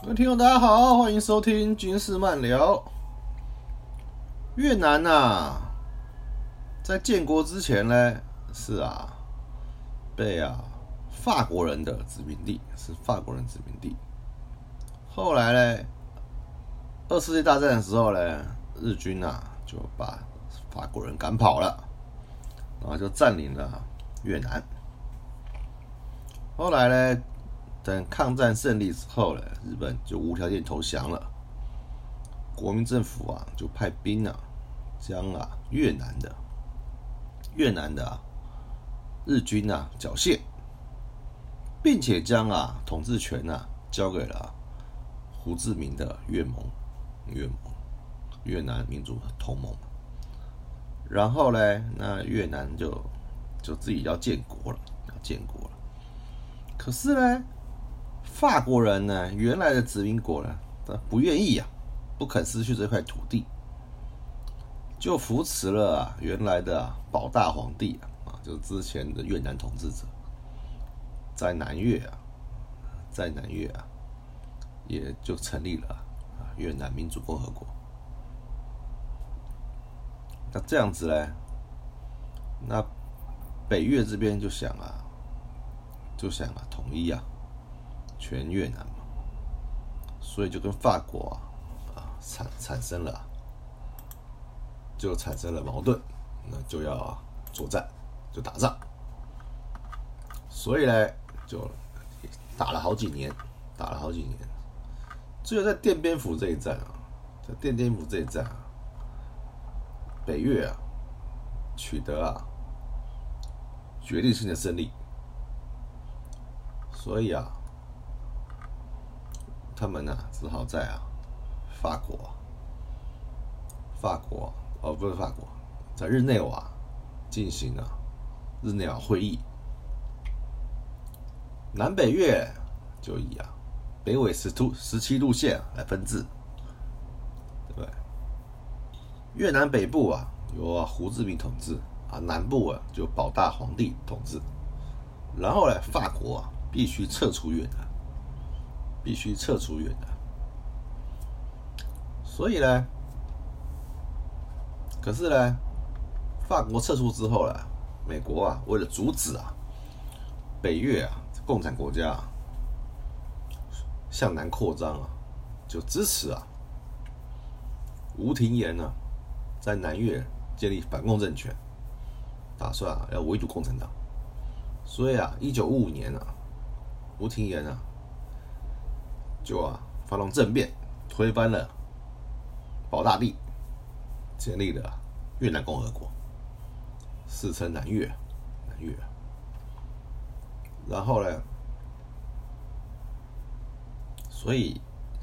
各位听众，大家好，欢迎收听军事漫聊。越南呐、在建国之前呢，是啊，被啊法国人的殖民地，是法国人殖民地。后来呢，二次世界大战的时候呢，日军呐、就把法国人赶跑了，然后就占领了越南。后来呢，等抗战胜利之后呢，日本就无条件投降了。国民政府啊，就派兵啊，将啊越南的越南的、啊、日军啊缴械，并且将啊统治权啊交给了胡志明的越盟越盟越南民主同盟。然后呢，那越南就就自己要建国了，要建国了。可是呢，法国人呢，原来的殖民国呢，他不愿意啊，不肯失去这块土地，就扶持了啊原来的、啊、保大皇帝啊，啊，就是之前的越南统治者，在南越啊，在南越啊，也就成立了啊越南民主共和国。那这样子呢，那北越这边就想啊。就想啊统一啊全越南嘛，所以就跟法国啊啊产产生了，就产生了矛盾，那就要、作战，就打仗，所以呢就打了好几年，打了好几年，只有在奠边府这一战啊，在奠边府这一战啊，北越啊取得啊决定性的胜利。所以啊，他们呢、只好在啊法国，法国哦不是法国，在日内瓦进行了日内瓦会议。南北越就以啊北纬十度十七度线来分治，对不对？越南北部啊由胡志明统治啊，南部啊就保大皇帝统治，然后呢法国啊。必须撤出越南，必须撤出越南。所以呢，可是呢，法国撤出之后呢，美国啊，为了阻止啊北越啊共产国家、啊、向南扩张啊，就支持啊吴廷琰呢在南越建立反共政权，打算啊要围堵共产党。所以啊，一九五五年啊。吴廷琰啊，就啊发动政变，推翻了保大帝，建立了越南共和国，世称南越，南越。然后呢，所以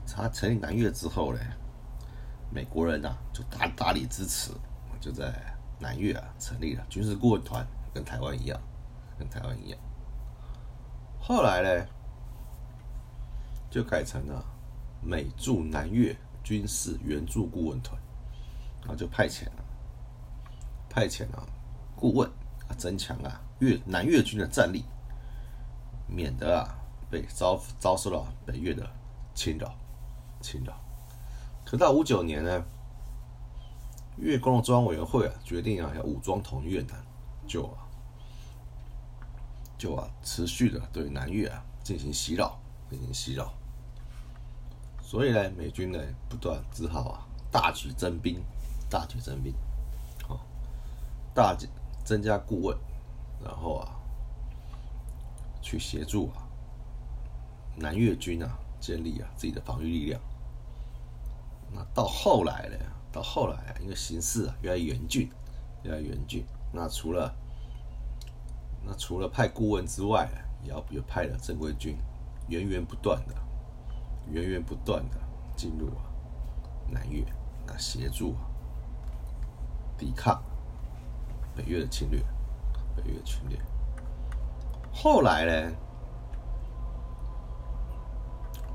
他成立南越之后呢，美国人啊就大大力支持，就在南越啊成立了军事顾问团，跟台湾一样，跟台湾一样。后来呢，就改成了美驻南越军事援助顾问团，然后就派遣了派遣了顾问啊，增强啊越南越军的战力，免得啊被遭遭受到北越的侵扰侵扰。可到五九年呢，越共的中央委员会啊决定啊要武装统一越南，就啊。就啊，持续的对南越啊进行袭扰，进行袭扰。所以呢，美军呢不断只好啊大举增兵，大举增兵，哦，大增加顾问，然后啊去协助啊南越军啊建立啊自己的防御力量。那到后来呢，到后来啊，因为形势啊越来越严峻，越来越严峻，那除了那除了派顾问之外，也要也派了正规军，源源不断的、源源不断的进入啊南越，那协助啊抵抗北越的侵略，北越的侵略。后来呢，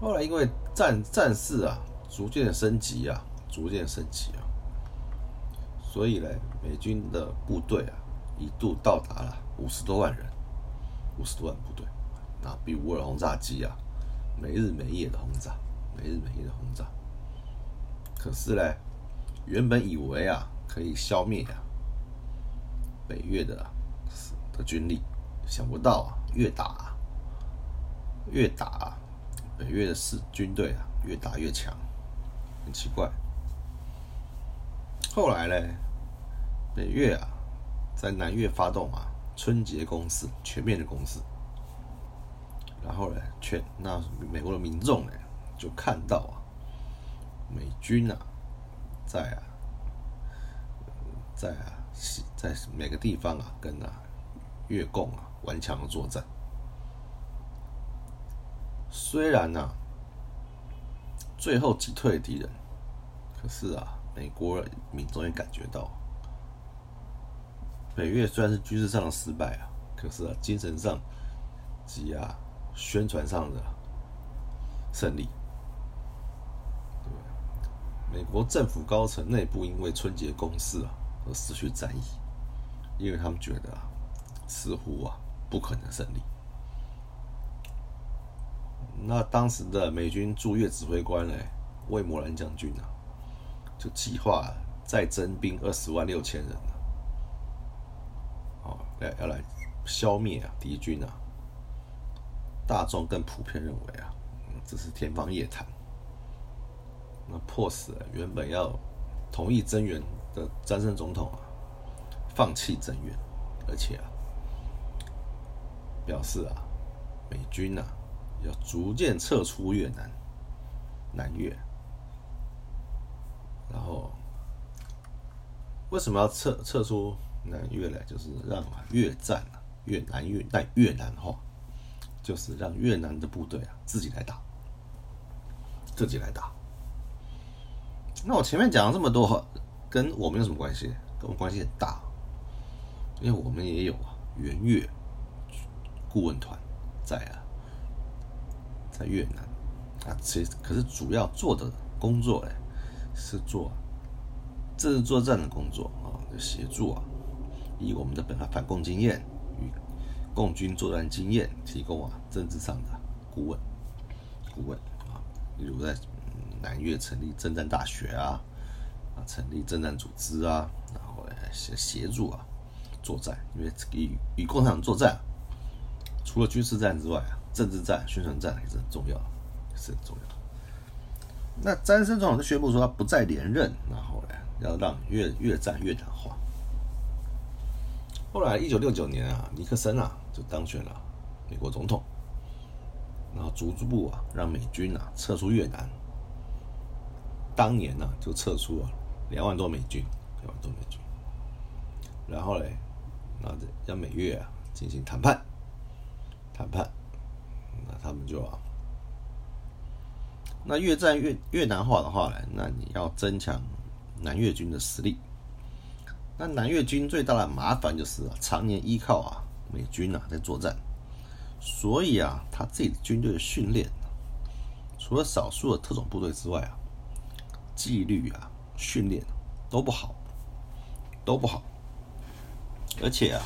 后来因为战战事啊逐渐升级啊，逐渐升级啊，所以呢，美军的部队啊一度到达了。五十多万人，五十多万部队，啊，比乌尔轰炸机啊，没日没夜的轰炸，没日没夜的轰炸。可是呢，原本以为啊可以消灭啊北越的的军力，想不到啊越打越打，北越的士军队啊越打越强，很奇怪。后来呢，北越啊在南越发动啊春节攻势，全面的攻势。然后呢，全那美国的民众呢就看到啊，美军啊在啊在啊在每个地方啊跟啊越共啊顽强的作战。虽然呢最后击退敌人，可是啊美国民众也感觉到，北越虽然是军事上的失败啊，可是啊精神上及啊。宣传上的胜利，美国政府高层内部因为春节攻势啊而失去战意，因为他们觉得啊似乎啊不可能胜利。那当时的美军驻越指挥官呢，魏摩兰将军啊，就计划再征兵二十万六千人啊，哦，来要来消灭啊敌军啊。大众更普遍认为啊，这是天方夜谭。那迫使原本要同意增援的詹森总统啊，放弃增援，而且啊，表示啊，美军啊要逐渐撤出越南、南越。然后为什么要撤撤出南越呢？就是让越战啊越南越带越南化。就是让越南的部队啊自己来打，自己来打。那我前面讲了这么多，跟我们有什么关系？跟我们关系很大，因为我们也有啊援越顾问团在啊，在越南啊，其实可是主要做的工作呢，是做政治作战的工作啊，协助啊，以我们的本来反共经验。共军作战经验提供啊，政治上的顾问，顾问啊，例如在南越成立政战大学啊，啊，成立政战组织啊，然后协协助啊作战，因为与与共产党作战，除了军事战之外啊，政治战、宣传战也是很重要，也是很重要。那詹森总统就宣布说他不再连任，然后呢，要让越越战越难化。后来一九六九年啊，尼克森啊。当选了美国总统，然后逐步啊让美军啊撤出越南。当年呢就撤出了两万多美军，两万多美军。然后嘞，那让美越啊进行谈判，谈判，那他们就啊，那越战越越南化的话呢，那你要增强南越军的实力。那南越军最大的麻烦就是常年依靠啊。美军啊，在作战，所以啊，他自己的军队的训练，除了少数的特种部队之外啊，纪律啊，训练都不好，都不好，而且啊，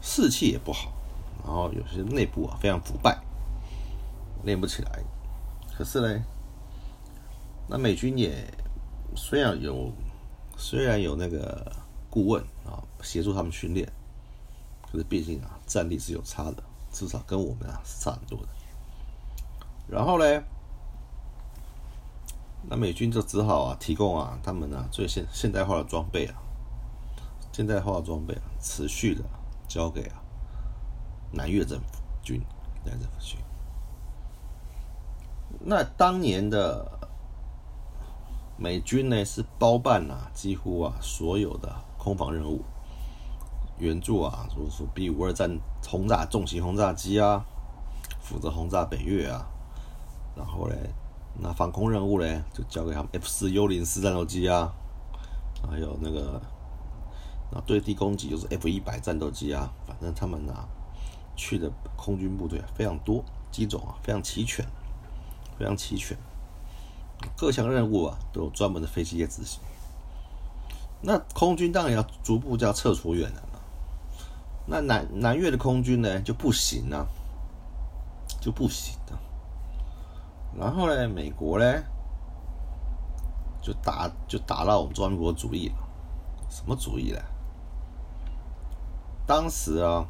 士气也不好，然后有些内部啊非常腐败，练不起来。可是呢，那美军也虽然有，虽然有那个顾问啊，协助他们训练。可是毕竟啊，战力是有差的，至少跟我们啊是差很多的。然后呢，那美军就只好啊提供啊他们啊最现现代化的装备啊，现代化的装备啊，持续的交给啊南越政府军，南越政府军。那当年的美军呢是包办了几乎啊所有的空防任务。援助啊，如说 B 五二战轰炸重型轰炸机啊，负责轰炸北越啊，然后嘞，那防空任务嘞就交给他们 F 四幽灵四战斗机啊，还有那个那对地攻击就是 F 一百战斗机啊，反正他们啊去的空军部队非常多，机种啊非常齐全，非常齐全，各项任务啊都有专门的飞机在执行。那空军当然要逐步就要撤出远了。那南南越的空军呢就不行啊，就不行啊。然后呢，美国呢就打就打到我们中国主意了，什么主意呢？当时啊，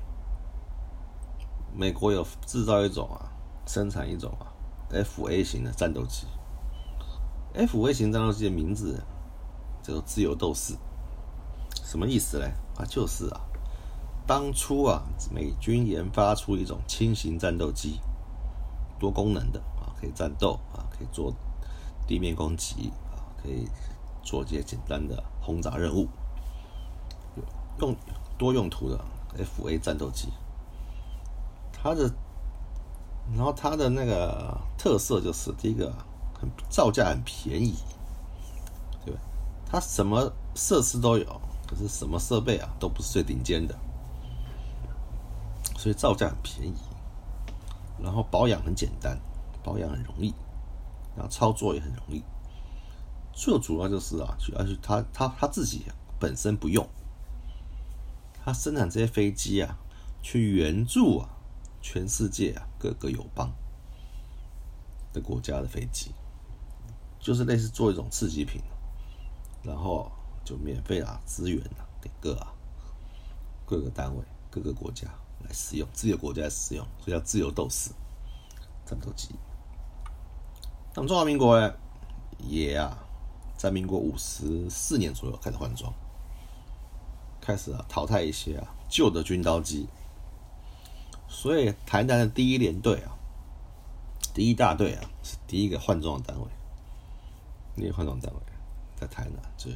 美国有制造一种啊，生产一种啊，F A 型的战斗机。F A 型战斗机的名字叫做自由斗士，什么意思呢？啊，就是啊，当初啊，美军研发出一种轻型战斗机，多功能的啊，可以战斗啊，可以做地面攻击啊，可以做一些简单的轰炸任务，用多用途的 F A 战斗机。它的，然后它的那个特色就是第一个。很造价很便宜，对吧？它什么设施都有，可是什么设备啊都不是最顶尖的，所以造价很便宜。然后保养很简单，保养很容易，然后操作也很容易。最主要就是啊，主要是他他他自己本身不用，他生产这些飞机啊，去援助啊全世界啊各个友邦的国家的飞机。就是类似做一种刺激品，然后就免费啊资源啊给各啊各个单位、各个国家来使用，自由国家来使用，所以叫自由斗士战斗机。那么中华民国呢，也啊在民国五十四年左右开始换装，开始啊淘汰一些啊旧的军刀机，所以台南的第一联队啊，第一大队啊是第一个换装的单位。那个换装单位在台南，这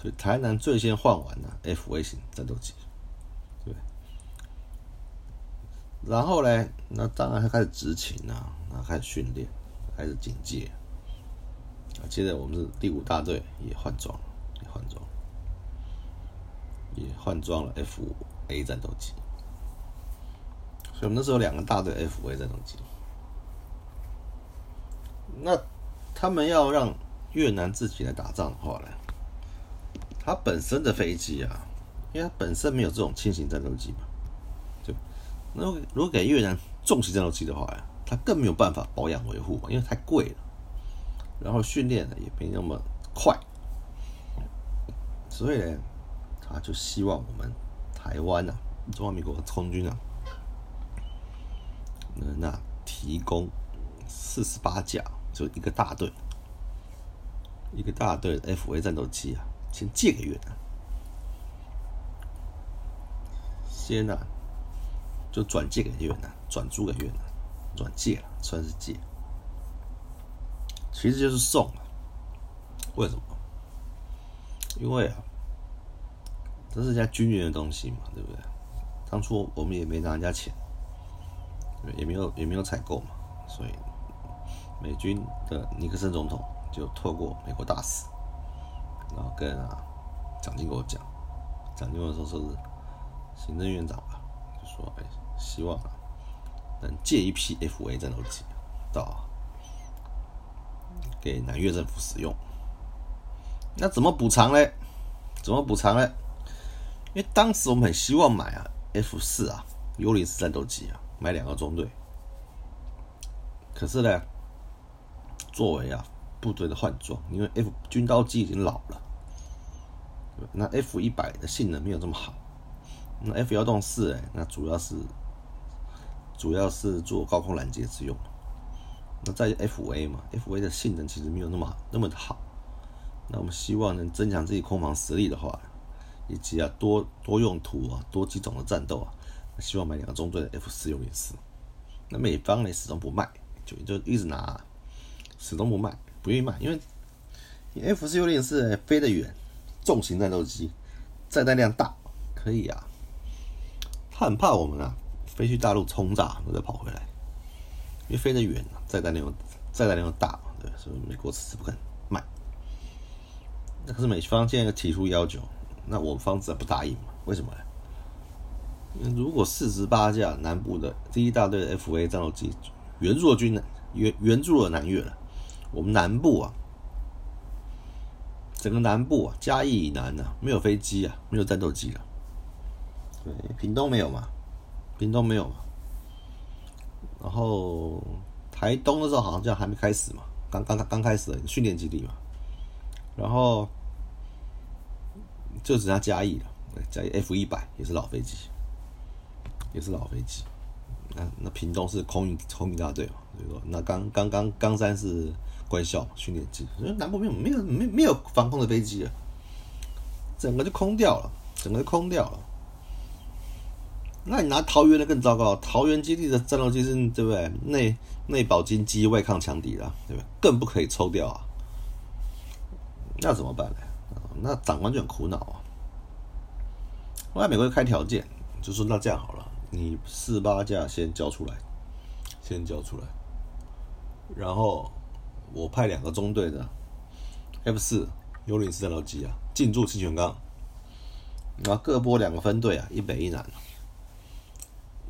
所以台南最先换完了 F A 型战斗机，对。然后呢，那当然开始执勤啊，然后开始训练，开始警戒。啊，接着我们是第五大队也换装，也换装，也换装了 F A 战斗机。所以我们那时候两个大队 F A 战斗机。那他们要让越南自己来打仗的话呢，它本身的飞机啊，因为它本身没有这种轻型战斗机嘛，那如果给越南重型战斗机的话呀，它更没有办法保养维护嘛，因为太贵了，然后训练呢也没那么快，所以呢，他就希望我们台湾呐，中华民国空军啊，那提供四十八架，就一个大队。一个大队 F A 战斗机啊，先借给越南，先啊，就转借给越南，转租给越南，转借了，算是借，其实就是送啊。为什么？因为啊，这是人家军人的东西嘛，对不对？当初我们也没拿人家钱，也没有也没有采购嘛，所以美军的尼克森总统。就透过美国大使，然后跟啊蒋经国讲，蒋经国说说是行政院长吧，就说哎，希望啊能借一批 F A 战斗机到给南越政府使用。那怎么补偿呢？怎么补偿呢？因为当时我们很希望买啊 F 四啊幽灵式战斗机啊，买两个中队。可是呢，作为啊。部队的换装，因为 F 军刀机已经老了，那 F 一百的性能没有这么好，那 F 幺洞四哎，那主要是主要是做高空拦截之用，那在 F A 嘛，F A 的性能其实没有那么那么的好，那我们希望能增强自己空防实力的话，以及啊多多用途啊多机种的战斗啊，希望买两个中队的 F 四 U 零四，那美方呢始终不卖，就就一直拿，始终不卖。不愿意卖，因为 F 四六零是飞得远，重型战斗机，载弹量大，可以啊。他很怕我们啊，飞去大陆轰炸，再跑回来，因为飞得远，载弹量载弹量大，对，所以美国迟迟不肯卖。那可是美方现在提出要求，那我方自然不答应嘛？为什么呢？如果四十八架南部的第一大队的 F A 战斗机援助了军援援助了南越了。我们南部啊，整个南部啊，嘉义以南呢，没有飞机啊，没有战斗机了。对，屏东没有嘛，屏东没有。然后台东的时候好像还没开始嘛，刚刚刚开始训练基地嘛，然后就只剩下嘉义了，嘉义 F 一百也是老飞机，也是老飞机。那那屏东是空运空运大队嘛，所以说那刚刚刚冈山是官校训练机，所以南部没有没有没没有防空的飞机了，整个就空掉了，整个就空掉了。那你拿桃园的更糟糕，桃园基地的战斗机是对不对？内内保金机，外抗强敌了，对不对？更不可以抽掉啊！那怎么办呢？那长官就很苦恼啊。后来美国就开条件，就说那这样好了，你四八架先交出来，先交出来，然后我派两个中队的 F 四幽灵式战斗机啊进驻清泉岗，然后各拨两个分队啊，一北一南。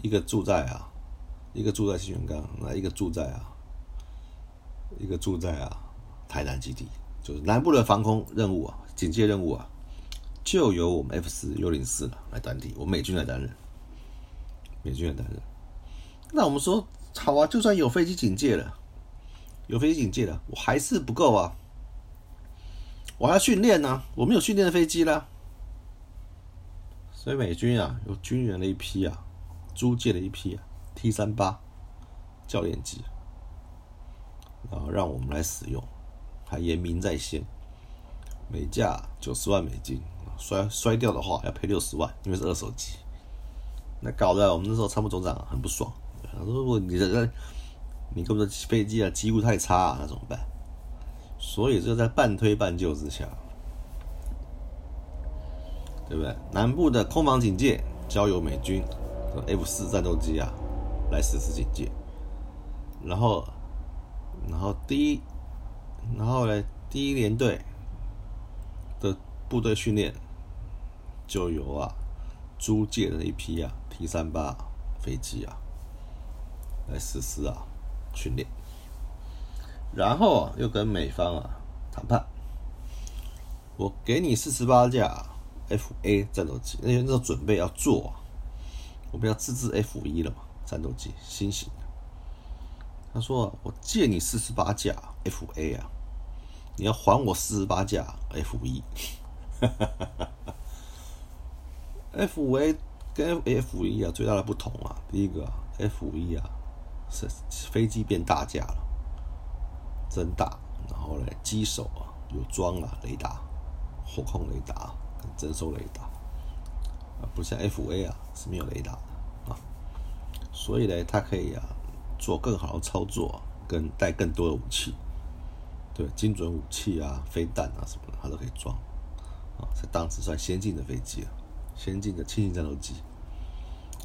一个住在啊，一个住在新源岗，那一个住在啊，一个住在啊台南基地，就是南部的防空任务啊，警戒任务啊，就由我们 F 四幽灵四了来担替，我美军来担任，美军来担任。那我们说好啊，就算有飞机警戒了，有飞机警戒了，我还是不够啊，我还要训练呢，我没有训练的飞机了，所以美军啊，有军人的一批啊。租借了一批 T 三八教练机，然后让我们来使用，还严明在先，每架九十万美金，摔摔掉的话要赔六十万，因为是二手机。那搞得我们那时候参谋总长很不爽，他说：“如果你这你根本飞机啊机务太差啊，那怎么办？”所以就在半推半就之下，对不对？南部的空防警戒交由美军。F 四战斗机啊，来实施警戒，然后，然后第一，然后呢，第一连队的部队训练就由啊租借的一批啊 T 三八飞机啊来实施啊训练，然后又跟美方啊谈判，我给你四十八架 F A 战斗机，那些那时候准备要做。我们要自制 F 一了嘛，战斗机新型的。他说：“我借你四十八架 F A 啊，你要还我四十八架 F 一。”F A 跟 F 一啊最大的不同啊，第一个 F 一啊是飞机变大架了，增大，然后呢机手啊有装了雷达、火控雷达跟、征收雷达。啊不像 F A 啊是没有雷达的啊，所以呢，它可以啊做更好的操作，跟带更多的武器，对精准武器啊、飞弹啊什么的，它都可以装啊，在当时算先进的飞机了，先进的轻型战斗机。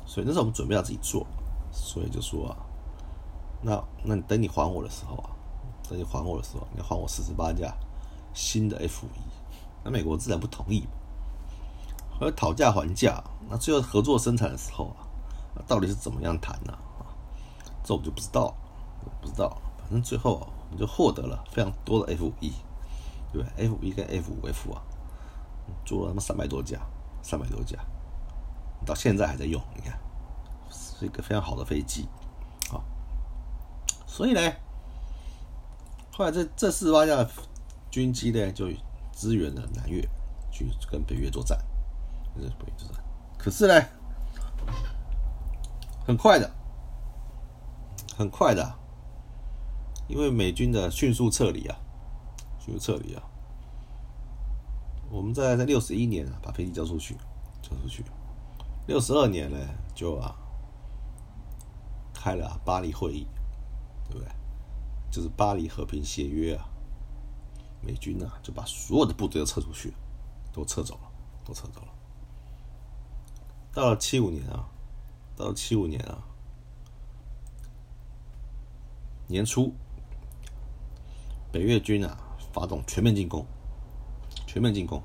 所以那时候我们准备要自己做，所以就说啊，那那你等你还我的时候啊，等你还我的时候，你要还我四十八架新的 F 一，那美国自然不同意。而讨价还价，那最后合作生产的时候啊，到底是怎么样谈呢？啊，这我就不知道，不知道。反正最后啊，我们就获得了非常多的 F 五 E，对吧？F 五 E 跟 F 五 F 啊，做了他妈三百多架，三百多架，到现在还在用。你看，是一个非常好的飞机，啊。所以呢，后来这这四十八架军机呢，就支援了南越，去跟北越作战。这是不可是呢，很快的，很快的，因为美军的迅速撤离啊，迅速撤离啊，我们在在六十一年啊把飞机交出去，交出去，六十二年呢就啊开了巴黎会议，对不对？就是巴黎和平协约啊，美军呢就把所有的部队都撤出去，都撤走了，都撤走了。到了七五年啊，到了七五年啊，年初，北越军啊发动全面进攻，全面进攻，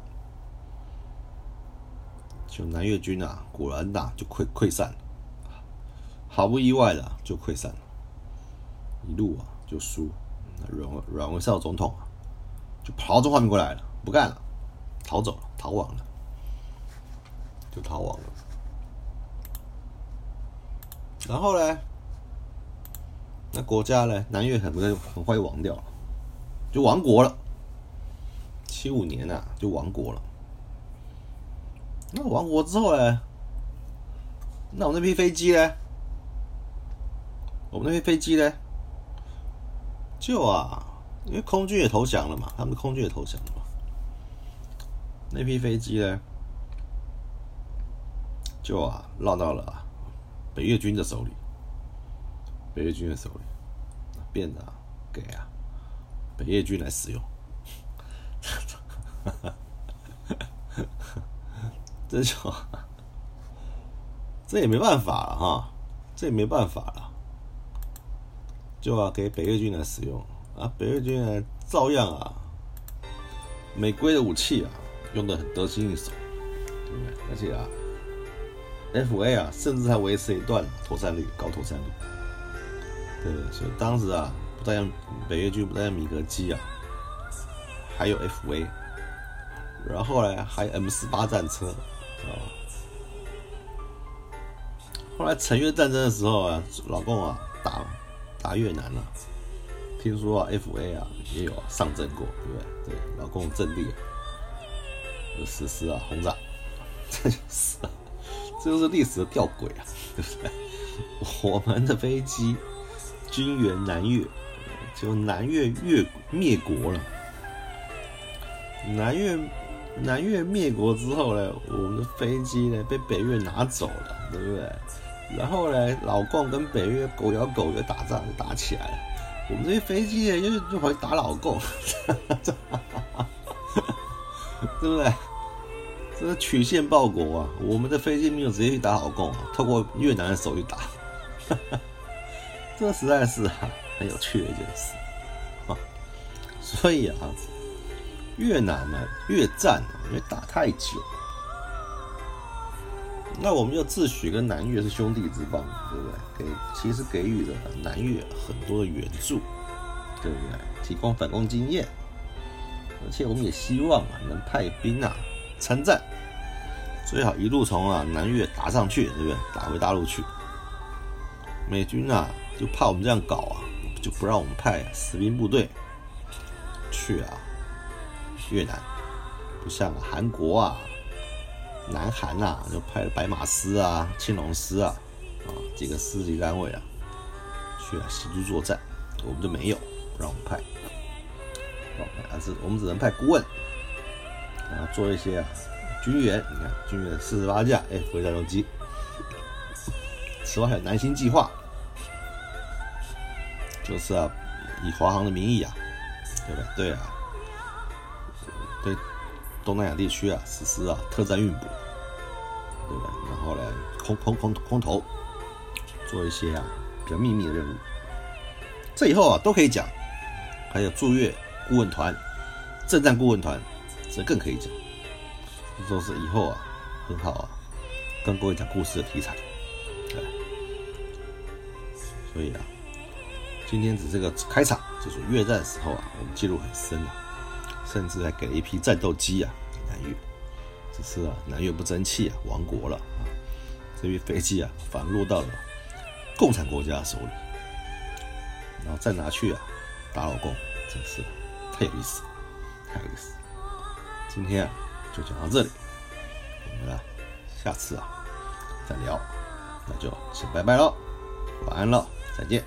就南越军啊，果然呐就溃溃散了，毫不意外的就溃散了，一路啊就输，阮阮文绍总统啊就跑到中华民国来了，不干了，逃走了，逃亡了，就逃亡了。然后呢？那国家呢，南越很快很快就亡掉了，就亡国了。七五年啊，就亡国了。那亡国之后呢？那我那批飞机呢？我们那批飞机呢？就啊，因为空军也投降了嘛，他们的空军也投降了嘛。那批飞机呢？就啊，落到了北越军的手里。北越军的手里，变得给啊北越军来使用。这就这也没办法了哈，这也没办法了，就要给北越军来使用啊！北越军呢，照样啊，美规的武器啊，用的很得心应手，对不对？而且啊，F A 啊，甚至还维持一段妥善率，高妥善率。对，所以当时啊，不但北约军不但米格机啊，还有 F A，然后呢，还有 M 四八战车。啊，后来陈越战争的时候啊，老共啊打打越南了，听说啊 F A 啊也有上阵过，对不对？对，老共阵地有实施啊轰炸，这就是这就是历史的吊诡啊，对不对？我们的飞机军援南越，就南越越灭国了，南越。南越灭国之后呢，我们的飞机呢被北越拿走了，对不对？然后呢，老共跟北越狗咬狗又打仗，打起来了。我们这些飞机呢又又跑打老共，哈哈哈对不对？这是曲线报国啊！我们的飞机没有直接去打好共，透过越南的手去打，这实在是啊很有趣的一件事啊！所以啊。越南呢，越战因为打太久，那我们又自诩跟南越是兄弟之邦，对不对？给其实给予了南越很多的援助，对不对？提供反攻经验，而且我们也希望啊，能派兵啊参战，最好一路从啊南越打上去，对不对？打回大陆去。美军啊，就怕我们这样搞啊，就不让我们派士兵部队去啊。越南不像韩国啊，南韩呐，就派白马师啊、青龙师啊啊几个师级单位啊去啊协助作战，我们就没有不让我们派，还是我们只能派顾问，然后做一些啊军援。你看军援四十八架 F 战斗机，此外还有南星计划，就是啊以华航的名义啊，对吧对？对啊。对东南亚地区啊实施啊特战运补，对吧？然后呢，空空空空投做一些啊比较秘密的任务，这以后啊都可以讲。还有驻越顾问团、政战顾问团，这更可以讲。这都是以后啊很好啊跟各位讲故事的题材。对，所以啊，今天只是个开场，就是越战时候啊我们记录很深啊。甚至还给了一批战斗机啊给，南越，只是啊，南越不争气啊，亡国了啊，这批飞机啊，反落到了共产国家手里，然后再拿去啊，打老共，真是太有意思，太有意思。今天，就讲到这里，我们啊，下次啊，再聊，那就先拜拜喽，晚安了，再见。